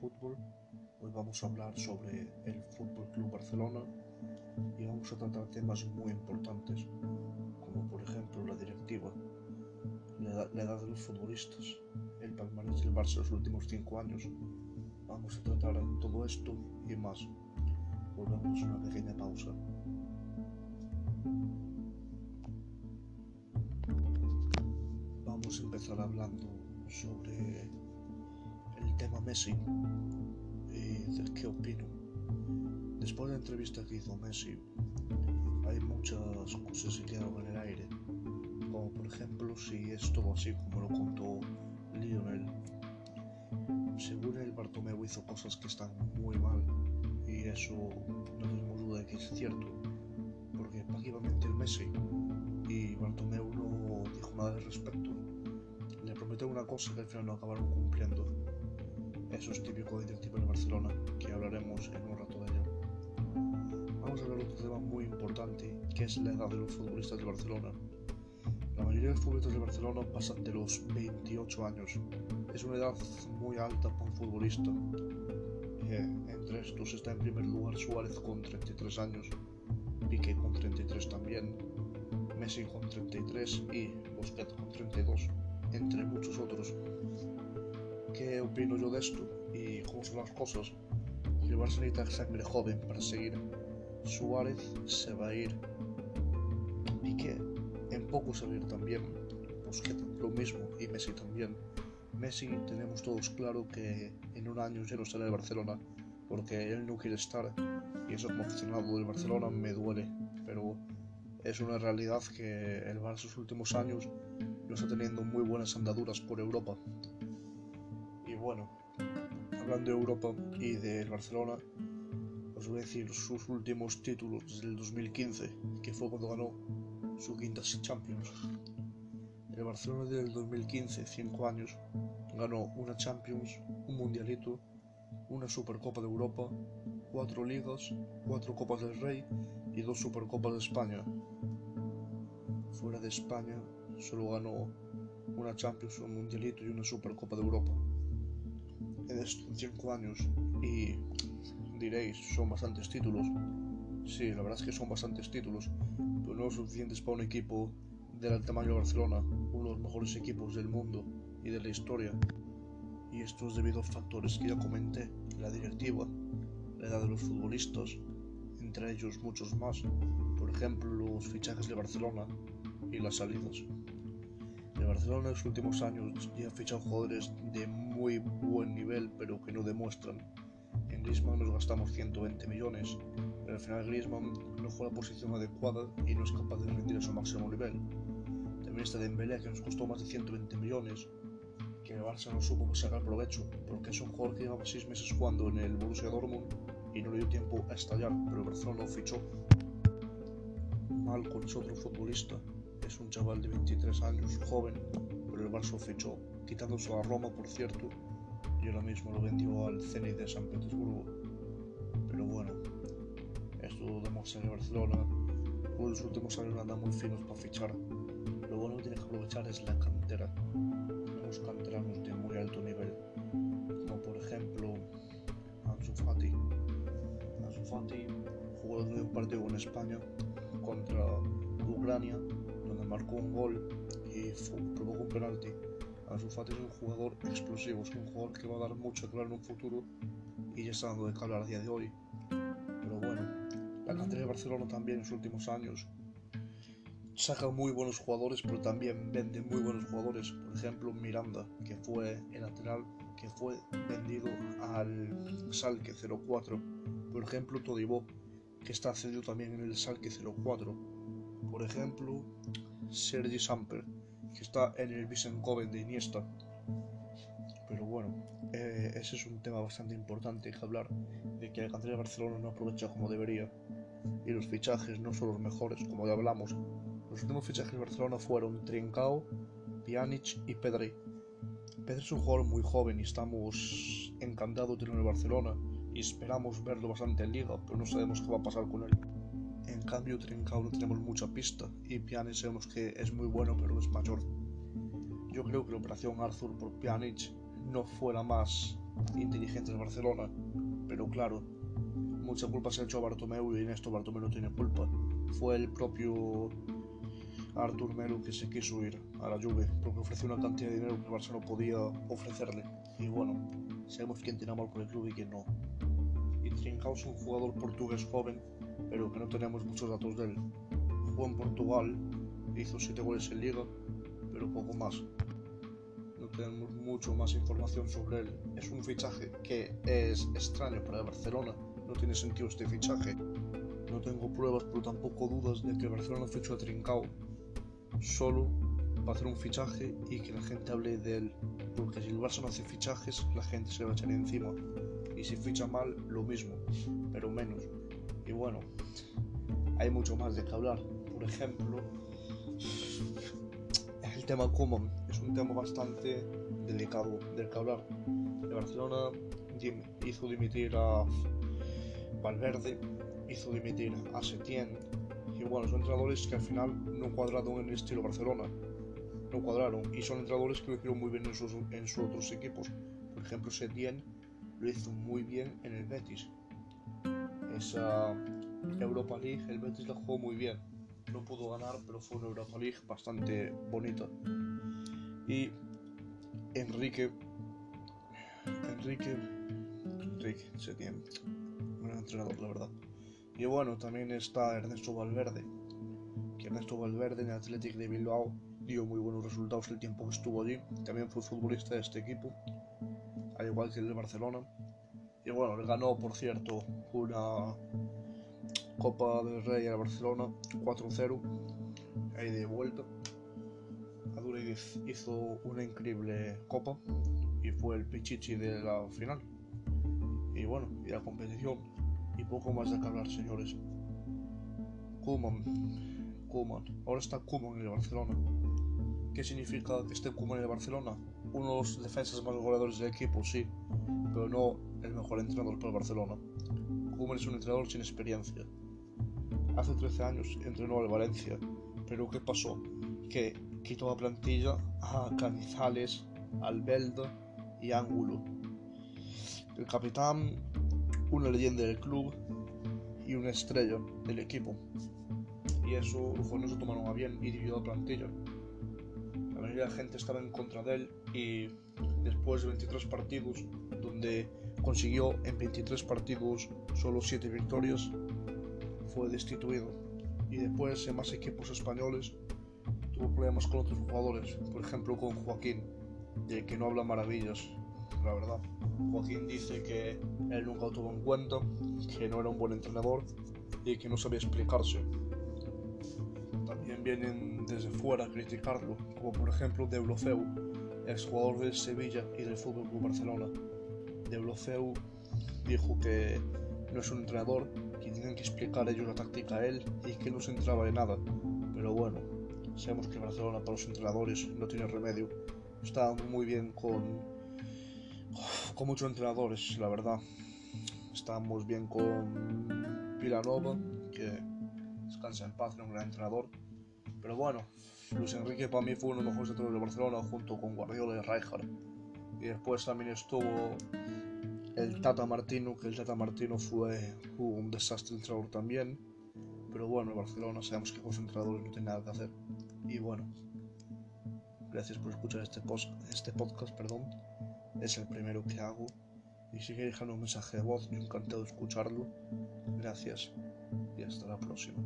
fútbol. Hoy vamos a hablar sobre el Fútbol Club Barcelona y vamos a tratar temas muy importantes, como por ejemplo la directiva, la edad, de los futbolistas, el palmarés del Barça los últimos cinco años. Vamos a tratar todo esto y más. Volvemos a una pequeña pausa. Vamos a empezar hablando sobre el tema Messi y de qué opino. Después de la entrevista que hizo Messi, hay muchas cosas que quedaron en el aire, como por ejemplo si es todo así como lo contó Lionel. Según el Bartomeu hizo cosas que están muy mal y eso no tenemos duda de que es cierto, porque prácticamente el Messi y Bartomeu no dijo nada al respecto prometió una cosa que al final no acabaron cumpliendo. Eso es típico de directivo de Barcelona, que hablaremos en un rato de ello. Vamos a hablar de otro tema muy importante, que es la edad de los futbolistas de Barcelona. La mayoría de los futbolistas de Barcelona pasan de los 28 años. Es una edad muy alta para un futbolista. Eh, entre estos está en primer lugar Suárez con 33 años, Piqué con 33 también, Messi con 33 y Busquets con 32 entre muchos otros. ¿Qué opino yo de esto y cómo son las cosas? El Barça necesita sangre joven para seguir. Suárez se va a ir. Piqué en poco se va a ir también. Busquets lo mismo y Messi también. Messi tenemos todos claro que en un año ya no estará en Barcelona porque él no quiere estar y eso como aficionado del Barcelona me duele pero es una realidad que el Barça en sus últimos años no está teniendo muy buenas andaduras por Europa. Bueno, hablando de Europa y del Barcelona, os voy a decir sus últimos títulos desde el 2015, que fue cuando ganó su quinta Champions. El Barcelona del 2015, 5 años, ganó una Champions, un Mundialito, una Supercopa de Europa, cuatro ligas, cuatro Copas del Rey y dos Supercopas de España. Fuera de España solo ganó una Champions, un Mundialito y una Supercopa de Europa. En estos 5 años y diréis, son bastantes títulos. Sí, la verdad es que son bastantes títulos, pero no suficientes para un equipo del tamaño de Barcelona, uno de los mejores equipos del mundo y de la historia. Y esto es debido a factores que ya comenté, la directiva, la edad de los futbolistas, entre ellos muchos más, por ejemplo los fichajes de Barcelona y las salidas. El Barcelona en los últimos años ya ha fichado jugadores de muy buen nivel, pero que no demuestran. En Griezmann nos gastamos 120 millones, pero al final Griezmann no juega la posición adecuada y no es capaz de rendir a su máximo nivel. También está Dembélé, que nos costó más de 120 millones, que el Barça no supo sacar provecho, porque es un jugador que llevaba 6 meses jugando en el Borussia Dortmund y no le dio tiempo a estallar, pero el Barcelona lo fichó. Mal con otro futbolista, es un chaval de 23 años, joven, pero el Barça fichó, quitándose a Roma, por cierto, y ahora mismo lo vendió al Zenit de San Petersburgo. Pero bueno, esto demuestra que Barcelona en los últimos años anda muy finos para fichar. Lo bueno que tiene que aprovechar es la cantera. Tenemos canteranos de muy alto nivel, como por ejemplo Ansu Fati. Ansu Fati jugó de un partido en España contra Ucrania marcó un gol y provocó un penalti. Ansu Fati es un jugador explosivo, es un jugador que va a dar mucho que hablar en un futuro y ya está dando de hablar a día de hoy. Pero bueno, la cantera de Barcelona también en los últimos años saca muy buenos jugadores, pero también vende muy buenos jugadores. Por ejemplo, Miranda, que fue el lateral que fue vendido al Salque 04. Por ejemplo, Todibó, que está cedido también en el Salque 04. Por ejemplo, Sergi Samper, que está en el Visenkoven de Iniesta. Pero bueno, eh, ese es un tema bastante importante que hablar, de que el cantera de Barcelona no aprovecha como debería. Y los fichajes no son los mejores, como ya hablamos. Los últimos fichajes de Barcelona fueron Trincao, Pjanic y Pedri. Pedri es un jugador muy joven y estamos encantados de tenerlo en Barcelona y esperamos verlo bastante en liga, pero no sabemos qué va a pasar con él. En cambio, Trincao no tenemos mucha pista y Pjanic sabemos que es muy bueno, pero es mayor. Yo creo que la operación Arthur por Pjanic no fue la más inteligente del Barcelona, pero claro, mucha culpa se ha hecho a Bartomeu y en esto Bartomeu no tiene culpa. Fue el propio Artur Melu que se quiso ir a la Juve porque ofreció una cantidad de dinero que el Barça no podía ofrecerle. Y bueno, sabemos quién tiene amor por el club y quién no. Y Trincao es un jugador portugués joven, pero que no tenemos muchos datos de él. Jugó en Portugal, hizo 7 goles en Liga, pero poco más. No tenemos mucho más información sobre él. Es un fichaje que es extraño para el Barcelona. No tiene sentido este fichaje. No tengo pruebas, pero tampoco dudas de que Barcelona fichó a Trincao solo para hacer un fichaje y que la gente hable de él. Porque si el Barça no hace fichajes, la gente se va a echar encima. Y si ficha mal, lo mismo, pero menos. Y bueno, hay mucho más de que hablar. Por ejemplo, el tema Koeman es un tema bastante delicado del que hablar. El Barcelona hizo dimitir a Valverde, hizo dimitir a Setién, y bueno, son entrenadores que al final no cuadraron en el estilo Barcelona. No cuadraron. Y son entrenadores que lo hicieron muy bien en sus, en sus otros equipos. Por ejemplo, Setien lo hizo muy bien en el Betis. Esa Europa League, el Betis la jugó muy bien. No pudo ganar, pero fue una Europa League bastante bonita. Y Enrique. Enrique. Enrique Setien. Buen entrenador, la verdad. Y bueno, también está Ernesto Valverde, que Ernesto Valverde en Athletic de Bilbao dio muy buenos resultados el tiempo que estuvo allí. También fue futbolista de este equipo, al igual que el de Barcelona. Y bueno, le ganó, por cierto, una Copa del Rey al Barcelona 4-0, ahí de vuelta. Aduriz hizo una increíble copa y fue el pichichi de la final. Y bueno, y la competición y poco más de que hablar, señores. Kuman. Kuman. Ahora está Kuman en el Barcelona. ¿Qué significa que esté Kuman en el Barcelona? Uno de los defensas más goleadores del equipo, sí, pero no el mejor entrenador para el Barcelona. Kuman es un entrenador sin experiencia. Hace 13 años entrenó al Valencia, pero ¿qué pasó? Que quitó la plantilla a Canizales, Albelda y Ángulo. El capitán una leyenda del club y una estrella del equipo. Y eso no se tomaron a bien y dividió la plantilla. Mayoría de la gente estaba en contra de él y después de 23 partidos, donde consiguió en 23 partidos solo 7 victorias, fue destituido. Y después en más equipos españoles tuvo problemas con otros jugadores, por ejemplo con Joaquín, de que no habla maravillas la verdad. Joaquín dice que él nunca lo tuvo en cuenta, que no era un buen entrenador y que no sabía explicarse. También vienen desde fuera a criticarlo, como por ejemplo Deulofeu, exjugador del Sevilla y del Fútbol Club Barcelona. Deulofeu dijo que no es un entrenador, que tienen que explicar ellos la táctica a él y que no se entraba de nada. Pero bueno, sabemos que Barcelona para los entrenadores no tiene remedio. Está muy bien con con muchos entrenadores, la verdad. Estamos bien con Pilanova, que descansa en paz, un gran entrenador. Pero bueno, Luis Enrique para mí fue uno de los mejores entrenadores de Barcelona junto con Guardiola y Rijkaard. Y después también estuvo el Tata Martino, que el Tata Martino fue un desastre entrenador también. Pero bueno, en Barcelona sabemos que con los entrenadores no tiene nada que hacer. Y bueno, gracias por escuchar este, post, este podcast. Perdón es el primero que hago. Y sigue dejando un mensaje de voz, yo encantado de escucharlo. Gracias y hasta la próxima.